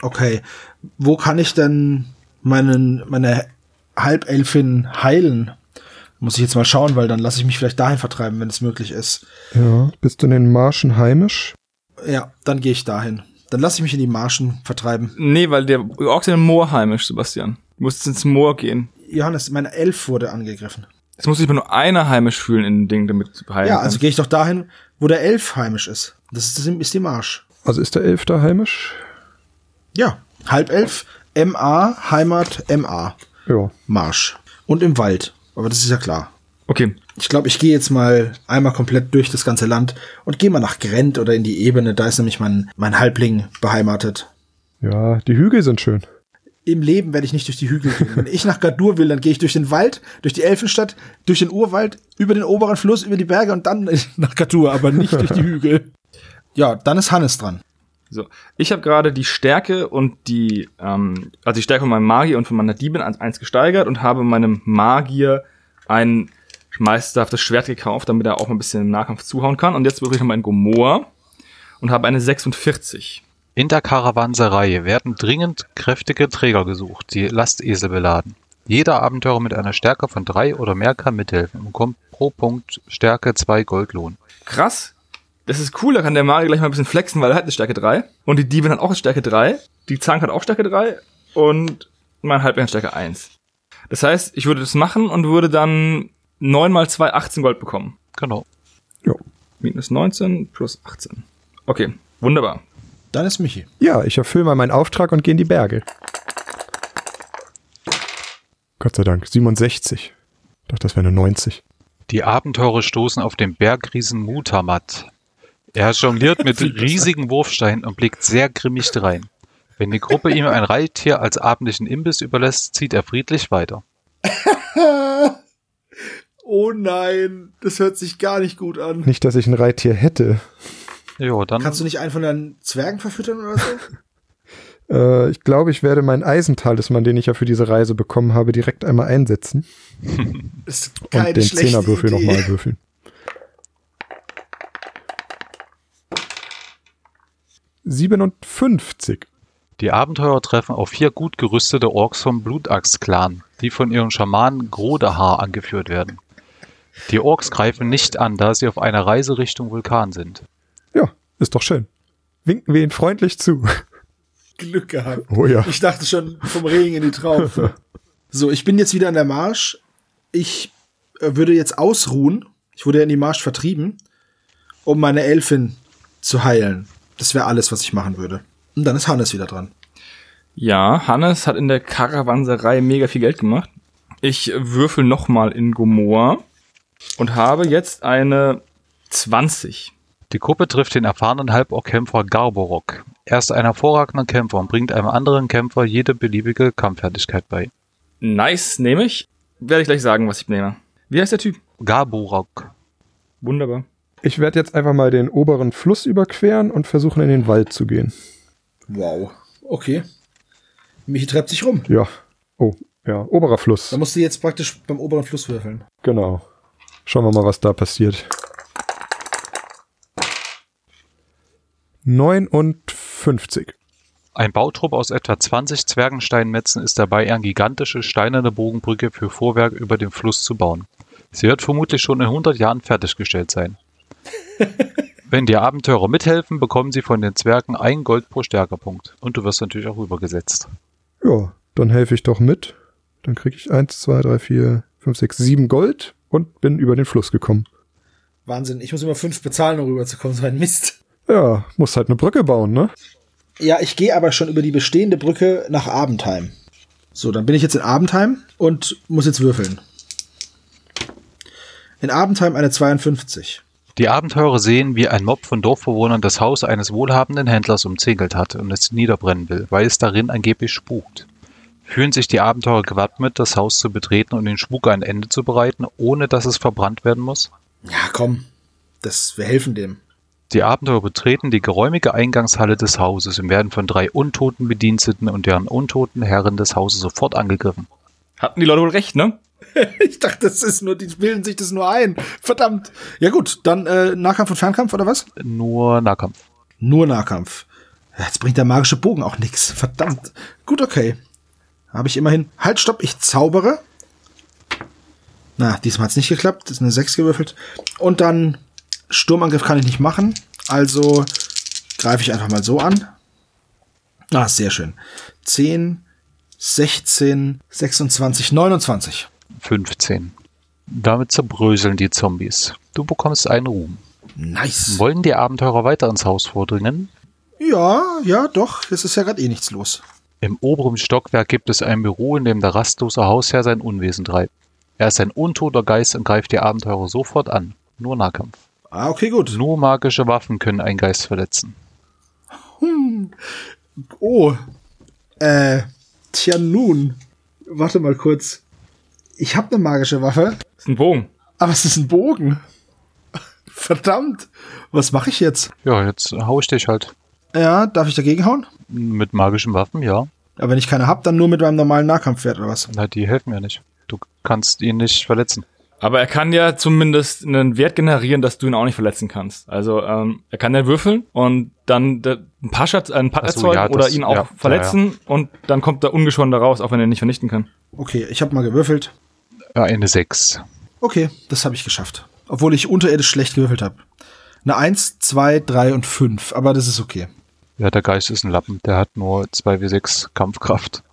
Okay. Wo kann ich denn meinen, meine Halbelfin heilen? Muss ich jetzt mal schauen, weil dann lasse ich mich vielleicht dahin vertreiben, wenn es möglich ist. Ja, bist du in den Marschen heimisch? Ja, dann gehe ich dahin. Dann lasse ich mich in die Marschen vertreiben. Nee, weil der Orks im Moor heimisch, Sebastian. Du musst ins Moor gehen. Johannes, mein Elf wurde angegriffen. Es muss sich aber nur einer heimisch fühlen in dem Ding, damit du heilen Ja, also gehe ich doch dahin, wo der Elf heimisch ist. Das ist, das ist die Marsch. Also ist der Elf da heimisch? Ja, Halbelf, MA, Heimat, MA, Ja. Marsch. Und im Wald. Aber das ist ja klar. Okay. Ich glaube, ich gehe jetzt mal einmal komplett durch das ganze Land und gehe mal nach Grent oder in die Ebene. Da ist nämlich mein, mein Halbling beheimatet. Ja, die Hügel sind schön. Im Leben werde ich nicht durch die Hügel gehen. Wenn ich nach Gadur will, dann gehe ich durch den Wald, durch die Elfenstadt, durch den Urwald, über den oberen Fluss, über die Berge und dann nach Gadur, aber nicht durch die Hügel. Ja, dann ist Hannes dran. So, ich habe gerade die Stärke und die, ähm, also die Stärke von meinem Magier und von meiner Diebin an eins gesteigert und habe meinem Magier ein meisterhaftes Schwert gekauft, damit er auch mal ein bisschen im Nahkampf zuhauen kann. Und jetzt wirklich nochmal in Gomor und habe eine 46. In der Karawanserei werden dringend kräftige Träger gesucht, die Lastesel beladen. Jeder Abenteurer mit einer Stärke von drei oder mehr kann mithelfen und bekommt pro Punkt Stärke zwei Goldlohn. Krass. Das ist cool, da kann der Magier gleich mal ein bisschen flexen, weil er hat eine Stärke 3. Und die Diebin hat auch eine Stärke 3. Die Zank hat auch Stärke 3. Und mein Halbling hat Stärke 1. Das heißt, ich würde das machen und würde dann 9 mal 2, 18 Gold bekommen. Genau. Jo. Minus 19 plus 18. Okay, wunderbar. Dann ist Michi. Ja, ich erfülle mal meinen Auftrag und gehe in die Berge. Gott sei Dank, 67. Ich dachte, das wäre eine 90. Die Abenteurer stoßen auf den Bergriesen Mutamat. Er jongliert mit riesigen Wurfsteinen und blickt sehr grimmig drein. Wenn die Gruppe ihm ein Reittier als abendlichen Imbiss überlässt, zieht er friedlich weiter. oh nein, das hört sich gar nicht gut an. Nicht, dass ich ein Reittier hätte. Jo, dann Kannst du nicht einen von deinen Zwergen verfüttern oder so? Äh, ich glaube, ich werde meinen Eisentalisman, den ich ja für diese Reise bekommen habe, direkt einmal einsetzen Das ist keine und den Zehnerwürfel nochmal würfeln. Siebenundfünfzig. Die Abenteurer treffen auf vier gut gerüstete Orks vom Blutachs-Clan, die von ihren Schamanen Grodehar angeführt werden. Die Orks greifen nicht an, da sie auf einer Reise Richtung Vulkan sind. Ja, ist doch schön. Winken wir ihnen freundlich zu. Glück gehabt. Oh ja. Ich dachte schon vom Regen in die Traufe. so, ich bin jetzt wieder an der Marsch. Ich äh, würde jetzt ausruhen. Ich wurde ja in die Marsch vertrieben, um meine Elfin zu heilen. Das wäre alles, was ich machen würde. Und dann ist Hannes wieder dran. Ja, Hannes hat in der Karawanserei mega viel Geld gemacht. Ich würfel nochmal in Gomorra und habe jetzt eine 20. Die Gruppe trifft den erfahrenen Halborg-Kämpfer Garborok. Er ist ein hervorragender Kämpfer und bringt einem anderen Kämpfer jede beliebige Kampffertigkeit bei. Nice, nehme ich. Werde ich gleich sagen, was ich nehme. Wie heißt der Typ? Garborok. Wunderbar. Ich werde jetzt einfach mal den oberen Fluss überqueren und versuchen, in den Wald zu gehen. Wow. Okay. Michi treibt sich rum. Ja. Oh, ja, oberer Fluss. Da musst du jetzt praktisch beim oberen Fluss würfeln. Genau. Schauen wir mal, was da passiert. 59. Ein Bautrupp aus etwa 20 Zwergensteinmetzen ist dabei, eine gigantische steinerne Bogenbrücke für Vorwerk über den Fluss zu bauen. Sie wird vermutlich schon in 100 Jahren fertiggestellt sein. Wenn die Abenteurer mithelfen, bekommen sie von den Zwergen ein Gold pro Stärkepunkt. Und du wirst natürlich auch übergesetzt. Ja, dann helfe ich doch mit. Dann kriege ich 1, 2, 3, 4, 5, 6, 7 Gold und bin über den Fluss gekommen. Wahnsinn. Ich muss immer fünf bezahlen, um rüberzukommen. So ein Mist. Ja, muss halt eine Brücke bauen, ne? Ja, ich gehe aber schon über die bestehende Brücke nach Abendheim. So, dann bin ich jetzt in Abendheim und muss jetzt würfeln. In Abendheim eine 52. Die Abenteurer sehen, wie ein Mob von Dorfbewohnern das Haus eines wohlhabenden Händlers umzingelt hat und es niederbrennen will, weil es darin angeblich spukt. Fühlen sich die Abenteurer gewappnet, das Haus zu betreten und den Spuk ein Ende zu bereiten, ohne dass es verbrannt werden muss? Ja, komm. Das, wir helfen dem. Die Abenteurer betreten die geräumige Eingangshalle des Hauses und werden von drei untoten Bediensteten und deren untoten Herren des Hauses sofort angegriffen. Hatten die Leute wohl recht, ne? Ich dachte, das ist nur, die bilden sich das nur ein. Verdammt. Ja gut, dann äh, Nahkampf und Fernkampf oder was? Nur Nahkampf. Nur Nahkampf. Jetzt bringt der magische Bogen auch nix. Verdammt. Gut, okay. Habe ich immerhin. Halt, stopp, ich zaubere. Na, diesmal hat's nicht geklappt. Das ist eine 6 gewürfelt. Und dann Sturmangriff kann ich nicht machen. Also greife ich einfach mal so an. Ah, sehr schön. 10, 16, 26, 29. 15. Damit zerbröseln die Zombies. Du bekommst einen Ruhm. Nice. Wollen die Abenteurer weiter ins Haus vordringen? Ja, ja, doch. Es ist ja gerade eh nichts los. Im oberen Stockwerk gibt es ein Büro, in dem der rastlose Hausherr sein Unwesen treibt. Er ist ein untoter Geist und greift die Abenteurer sofort an. Nur Nahkampf. Ah, okay, gut. Nur magische Waffen können einen Geist verletzen. Oh. Äh, tja nun. Warte mal kurz. Ich habe eine magische Waffe, Das ist ein Bogen. aber es ist ein Bogen. Verdammt. Was mache ich jetzt? Ja, jetzt hau ich dich halt. Ja, darf ich dagegen hauen? Mit magischen Waffen, ja. Aber wenn ich keine hab, dann nur mit meinem normalen Nahkampfwert oder was? Na, die helfen ja nicht. Du kannst ihn nicht verletzen. Aber er kann ja zumindest einen Wert generieren, dass du ihn auch nicht verletzen kannst. Also ähm, er kann ja würfeln und dann ein paar Schatz, einen Part Ach so, erzeugen ja, oder das- ihn auch ja, verletzen und dann kommt er ungeschoren da raus, auch wenn er ihn nicht vernichten kann. Okay, ich habe mal gewürfelt. Ja, eine 6. Okay, das habe ich geschafft. Obwohl ich unterirdisch schlecht gewürfelt habe. Eine 1, 2, 3 und 5, aber das ist okay. Ja, der Geist ist ein Lappen. Der hat nur 2w6 Kampfkraft.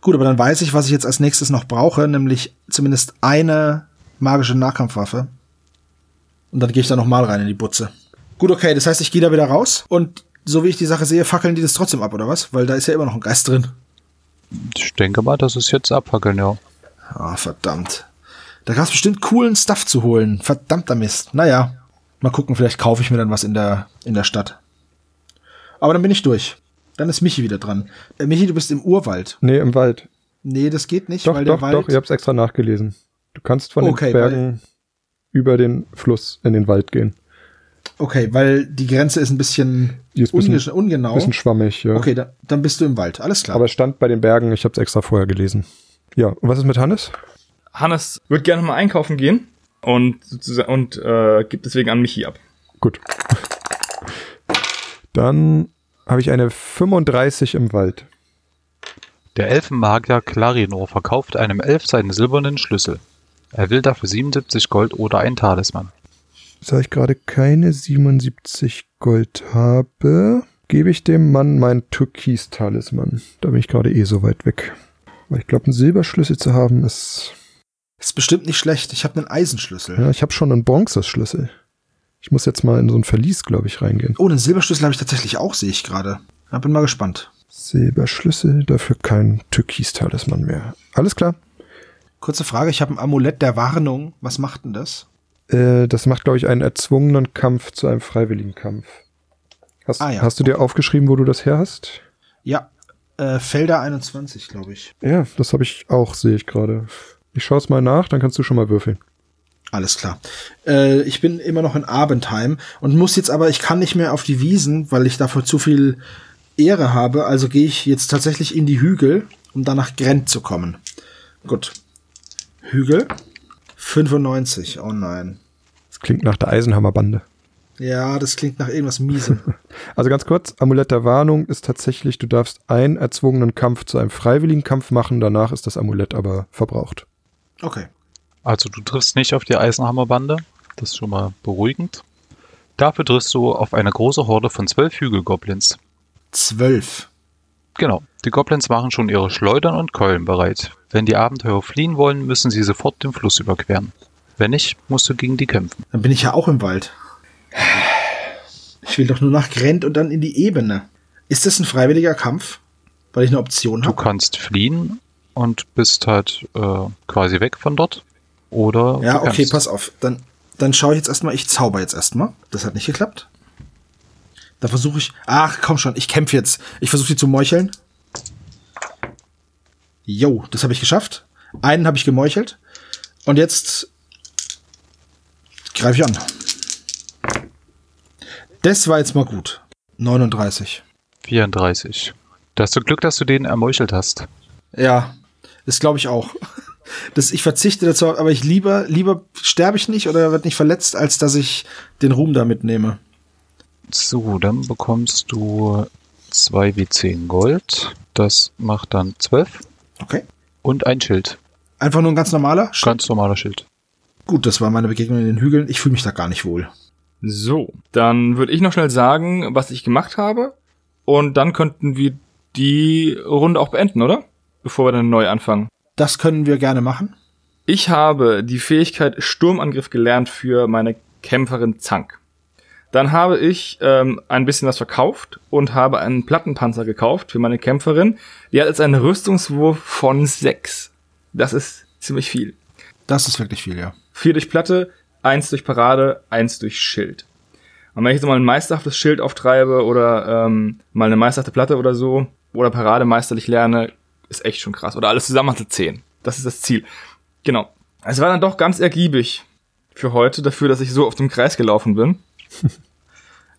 Gut, aber dann weiß ich, was ich jetzt als nächstes noch brauche, nämlich zumindest eine magische Nahkampfwaffe. Und dann gehe ich da nochmal rein in die Butze. Gut, okay, das heißt, ich gehe da wieder raus und so wie ich die Sache sehe, fackeln die das trotzdem ab, oder was? Weil da ist ja immer noch ein Geist drin. Ich denke mal, das ist jetzt abfackeln, ja. Ah, verdammt. Da gab es bestimmt coolen Stuff zu holen. Verdammter Mist. Naja, mal gucken, vielleicht kaufe ich mir dann was in der, in der Stadt. Aber dann bin ich durch. Dann ist Michi wieder dran. Äh, Michi, du bist im Urwald. Nee, im Wald. Nee, das geht nicht, Doch, weil doch, der Wald. doch, ich hab's extra nachgelesen. Du kannst von Okay, den Bergen über den Fluss in den Wald gehen. Okay, weil die Grenze ist ein bisschen, ist ein bisschen, unge- ungenau. bisschen schwammig, ja. Okay, da, dann bist du im Wald. Alles klar. Aber es stand bei den Bergen, ich hab's extra vorher gelesen. Ja, und was ist mit Hannes? Hannes wird gerne mal einkaufen gehen und, und äh, gibt deswegen an Michi ab. Gut. Dann habe ich eine 35 im Wald. Der Elfenmagier Clarinor verkauft einem Elf seinen silbernen Schlüssel. Er will dafür 77 Gold oder ein Talisman. Da ich gerade keine 77 Gold habe, gebe ich dem Mann mein Türkis-Talisman. Da bin ich gerade eh so weit weg. Weil ich glaube, einen Silberschlüssel zu haben ist. ist bestimmt nicht schlecht. Ich habe einen Eisenschlüssel. Ja, ich habe schon einen Bronzeschlüssel. Ich muss jetzt mal in so ein Verlies, glaube ich, reingehen. Oh, einen Silberschlüssel habe ich tatsächlich auch, sehe ich gerade. Ja, bin mal gespannt. Silberschlüssel, dafür kein Türkis-Talisman mehr. Alles klar. Kurze Frage, ich habe ein Amulett der Warnung. Was macht denn das? Äh, das macht, glaube ich, einen erzwungenen Kampf zu einem freiwilligen Kampf. Hast, Ah, ja. hast du dir aufgeschrieben, wo du das her hast? Ja, äh, Felder 21, glaube ich. Ja, das habe ich auch, sehe ich gerade. Ich schaue es mal nach, dann kannst du schon mal würfeln. Alles klar. Äh, ich bin immer noch in Abendheim und muss jetzt aber, ich kann nicht mehr auf die Wiesen, weil ich dafür zu viel Ehre habe. Also gehe ich jetzt tatsächlich in die Hügel, um dann nach Grent zu kommen. Gut. Hügel. 95. Oh nein. Das klingt nach der Eisenhammerbande. Ja, das klingt nach irgendwas Miesem. Also ganz kurz, Amulett der Warnung ist tatsächlich, du darfst einen erzwungenen Kampf zu einem freiwilligen Kampf machen, danach ist das Amulett aber verbraucht. Okay. Also du triffst nicht auf die Eisenhammerbande. Das ist schon mal beruhigend. Dafür triffst du auf eine große Horde von zwölf Hügelgoblins. Zwölf. Genau. Die Goblins machen schon ihre Schleudern und Keulen bereit. Wenn die Abenteurer fliehen wollen, müssen sie sofort den Fluss überqueren. Wenn nicht, musst du gegen die kämpfen. Dann bin ich ja auch im Wald. Ich will doch nur nach Grent und dann in die Ebene. Ist das ein freiwilliger Kampf? Weil ich eine Option Du habe? kannst fliehen und bist halt äh, quasi weg von dort. Oder Ja, du okay, kämpfst. pass auf. Dann, dann schaue ich jetzt erstmal, ich zauber jetzt erstmal. Das hat nicht geklappt. Da versuche ich. Ach, komm schon, ich kämpfe jetzt. Ich versuche sie zu meucheln. Jo, das habe ich geschafft. Einen habe ich gemeuchelt. Und jetzt greife ich an. Das war jetzt mal gut. 39. 34. Da hast du Glück, dass du den ermeuchelt hast. Ja, das glaube ich auch. Das, ich verzichte dazu, aber ich lieber, lieber sterbe ich nicht oder wird nicht verletzt, als dass ich den Ruhm da mitnehme. So, dann bekommst du 2 wie 10 Gold. Das macht dann 12. Okay. Und ein Schild. Einfach nur ein ganz normaler? Sch- Ganz normaler Schild. Gut, das war meine Begegnung in den Hügeln. Ich fühle mich da gar nicht wohl. So, dann würde ich noch schnell sagen, was ich gemacht habe. Und dann könnten wir die Runde auch beenden, oder? Bevor wir dann neu anfangen. Das können wir gerne machen. Ich habe die Fähigkeit Sturmangriff gelernt für meine Kämpferin Zank. Dann habe ich ähm, ein bisschen was verkauft und habe einen Plattenpanzer gekauft für meine Kämpferin. Die hat jetzt einen Rüstungswurf von 6. Das ist ziemlich viel. Das ist wirklich viel, ja. Vier durch Platte, eins durch Parade, eins durch Schild. Und wenn ich jetzt mal ein meisterhaftes Schild auftreibe oder ähm, mal eine meisterhafte Platte oder so oder Parade meisterlich lerne, ist echt schon krass. Oder alles zusammen hatte 10. Das ist das Ziel. Genau. Es war dann doch ganz ergiebig für heute, dafür, dass ich so auf dem Kreis gelaufen bin.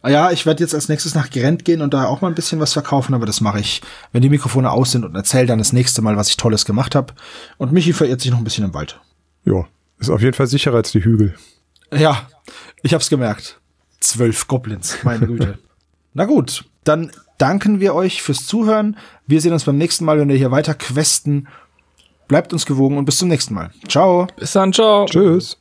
Ah Ja, ich werde jetzt als nächstes nach Grent gehen und da auch mal ein bisschen was verkaufen, aber das mache ich, wenn die Mikrofone aus sind und erzähle dann das nächste Mal, was ich Tolles gemacht habe. Und Michi verirrt sich noch ein bisschen im Wald. Ja, ist auf jeden Fall sicherer als die Hügel. Ja, ich hab's gemerkt. Zwölf Goblins, meine Güte. Na gut, dann danken wir euch fürs Zuhören. Wir sehen uns beim nächsten Mal, wenn wir hier weiter questen. Bleibt uns gewogen und bis zum nächsten Mal. Ciao. Bis dann, ciao. Tschüss.